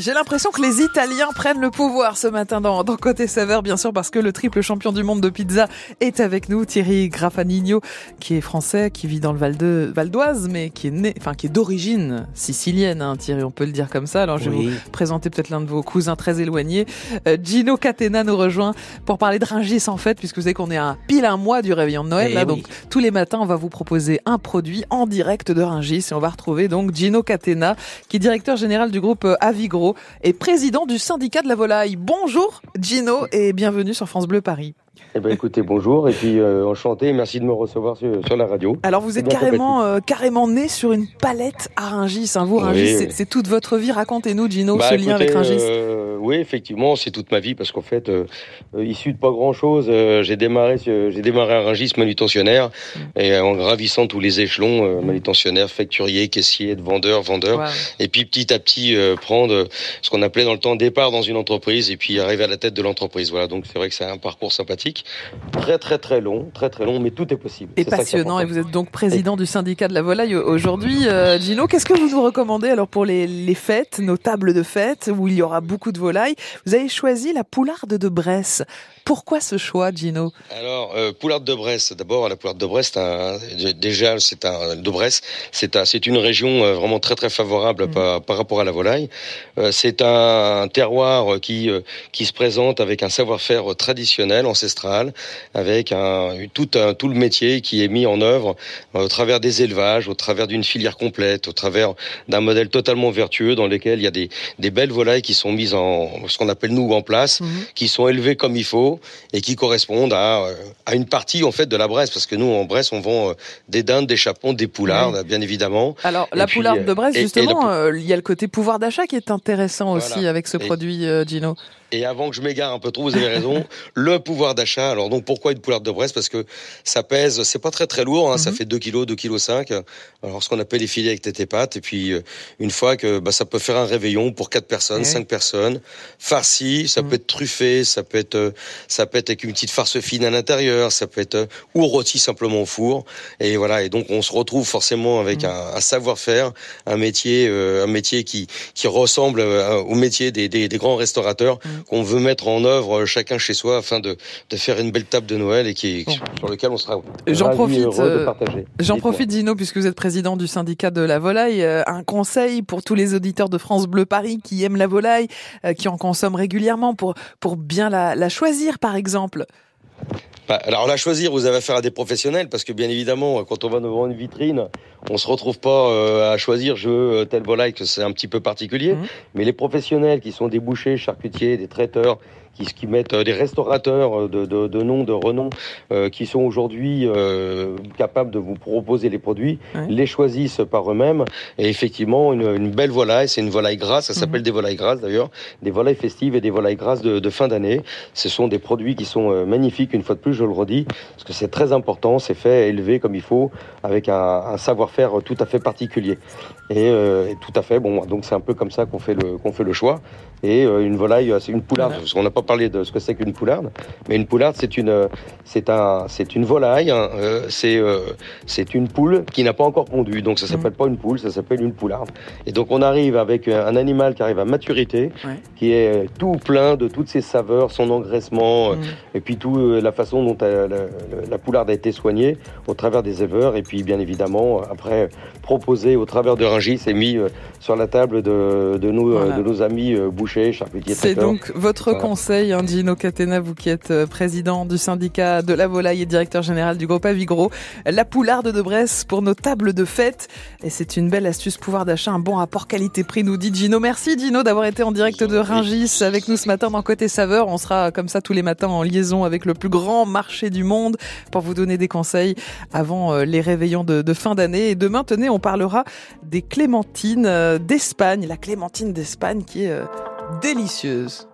J'ai l'impression que les Italiens prennent le pouvoir ce matin dans, dans Côté Saveur, bien sûr, parce que le triple champion du monde de pizza est avec nous, Thierry Graffanigno, qui est français, qui vit dans le Val de Val d'Oise, mais qui est né, enfin qui est d'origine sicilienne, hein, Thierry, on peut le dire comme ça. Alors je vais vous présenter peut-être l'un de vos cousins très éloignés. Euh, Gino Catena nous rejoint pour parler de Ringis en fait, puisque vous savez qu'on est à pile un mois du réveillon de Noël. Eh là, oui. donc tous les matins, on va vous proposer un produit en direct de Ringis et on va retrouver donc Gino Catena, qui est directeur général du groupe euh, Avigro et président du syndicat de la volaille. Bonjour Gino et bienvenue sur France Bleu Paris. Eh ben écoutez, bonjour et puis euh, enchanté, merci de me recevoir sur, sur la radio. Alors vous êtes carrément euh, carrément né sur une palette à Ringis. Hein. Vous, Oui, Ringis, c'est- oui. c'est toute votre vie. Racontez-nous, Gino, Bah, ce lien avec Ringis. euh, oui, effectivement, c'est toute ma vie parce qu'en fait, euh, euh, issu de pas grand-chose, euh, j'ai démarré, j'ai démarré à Rungis manutentionnaire Mm. et en gravissant tous les échelons, manutentionnaire, facturier, caissier, vendeur, vendeur, et puis petit à petit prendre ce qu'on appelait dans le temps départ dans une entreprise et puis arriver à la tête de l'entreprise. Voilà, donc c'est vrai que c'est un parcours sympathique, très très très long, très très long, mais tout est possible. Et est passionnant, et vous êtes donc président du syndicat de la volaille aujourd'hui. Gino, qu'est-ce que vous nous recommandez alors pour les, les fêtes, nos tables de fêtes, où il y aura beaucoup de volailles Vous avez choisi la poularde de Bresse. Pourquoi ce choix, Gino Alors, euh, Poularde de Bresse, d'abord, la Poularde de Bresse, un- déjà, c'est un, de Bresse, c'est un, c'est une région euh, vraiment très très favorable Mm. par, par rapport à la volaille. Euh, c'est un, terroir qui qui se présente avec un savoir-faire traditionnel, ancestral, avec un, tout un, tout le métier qui est mis en œuvre euh, au travers des élevages, au travers d'une filière complète, au travers d'un modèle totalement vertueux dans lequel il y a des, des belles volailles qui sont mises en, ce qu'on appelle nous en place, Mhm. qui sont élevées comme il faut et qui correspondent à, euh, à une partie en fait de la Bresse, parce que nous en Bresse on vend euh, des dindes, des chapons, des poulardes, bien évidemment. Alors, Et la puis, poularde de Bresse, et- et justement, la- euh, il y a le côté pouvoir d'achat qui est intéressant Voilà. aussi avec ce produit, Gino. Et avant que je m'égare un peu trop, vous avez raison, le pouvoir d'achat. Alors donc pourquoi une poularde de Bresse? Parce que ça pèse, c'est pas très très lourd, hein, ça Mhm. fait 2 kilos, 2 kilos 5. Alors ce qu'on appelle les filets avec tête et pattes. Et puis une fois que bah, ça peut faire un réveillon pour quatre personnes, Ouais. cinq personnes, farci, ça Mhm. peut être truffé, ça peut être euh, ça peut être avec une petite farce fine à l'intérieur, ça peut être euh, ou rôti simplement au four. Et voilà. Et donc on se retrouve forcément avec Mhm. un, un savoir-faire, un métier, euh, un métier qui qui ressemble euh, au métier des, des, des grands restaurateurs Mhm. qu'on veut mettre en œuvre chacun chez soi afin de, de faire une belle table de Noël et qui Bon. sur lequel on sera J'en profite, euh. J'en profite, Gino, puisque vous êtes président du syndicat de la volaille. Un conseil pour tous les auditeurs de France Bleu Paris qui aiment la volaille, qui en consomment régulièrement, pour, pour bien la, la choisir, par exemple. Bah, alors là, choisir, vous avez affaire à des professionnels parce que bien évidemment, quand on va devant une vitrine, on se retrouve pas euh, à choisir je veux euh, telle volaille que c'est un petit peu particulier. Mhm. Mais les professionnels qui sont des bouchers, charcutiers, des traiteurs, qui, qui mettent euh, des restaurateurs de, de, de nom, de renom, euh, qui sont aujourd'hui euh, capables de vous proposer les produits, Ouais. les choisissent par eux-mêmes. Et effectivement, une, une belle volaille, c'est une volaille grasse, ça s'appelle Mhm. des volailles grasses d'ailleurs, des volailles festives et des volailles grasses de, de fin d'année. Ce sont des produits qui sont magnifiques, une fois de plus, je le redis, parce que c'est très important, c'est fait, élevé comme il faut, avec un, un savoir-faire tout à fait particulier. Et, euh, et tout à fait, bon, donc c'est un peu comme ça qu'on fait le, qu'on fait le choix. Et euh, une volaille, c'est une poularde, parce qu'on n'a pas parlé de ce que c'est qu'une poularde, mais une poularde, c'est une, c'est un, c'est une volaille, hein, euh, c'est, c'est une poule qui n'a pas encore pondu, donc ça Mhm. s'appelle pas une poule, ça s'appelle une poularde. Et donc on arrive avec un animal qui arrive à maturité, Ouais. qui est tout plein de toutes ses saveurs, son engraissement, Mm. et puis tout la façon dont euh, la, la poularde a été soignée au travers des éleveurs, et puis bien évidemment après proposé au travers de Ringis et mis euh, sur la table de, de, nos, Voilà. de nos amis euh, bouchers, charcutiers, C'est donc votre Voilà. conseil, hein, Gino Catena, vous qui êtes président du syndicat de la volaille et directeur général du groupe Avigro. La poularde de Bresse pour nos tables de fête. Et c'est une belle astuce pouvoir d'achat, un bon rapport qualité-prix, nous dit Gino. Merci Gino d'avoir été en direct de Ringis avec nous ce matin dans Côté Saveur. On sera comme ça tous les matins en liaison avec le plus grand marché du monde pour vous donner des conseils avant euh, les réveillons de, de fin d'année. Et demain, tenez, on parlera des clémentines euh, d'Espagne. La clémentine d'Espagne qui est euh, délicieuse.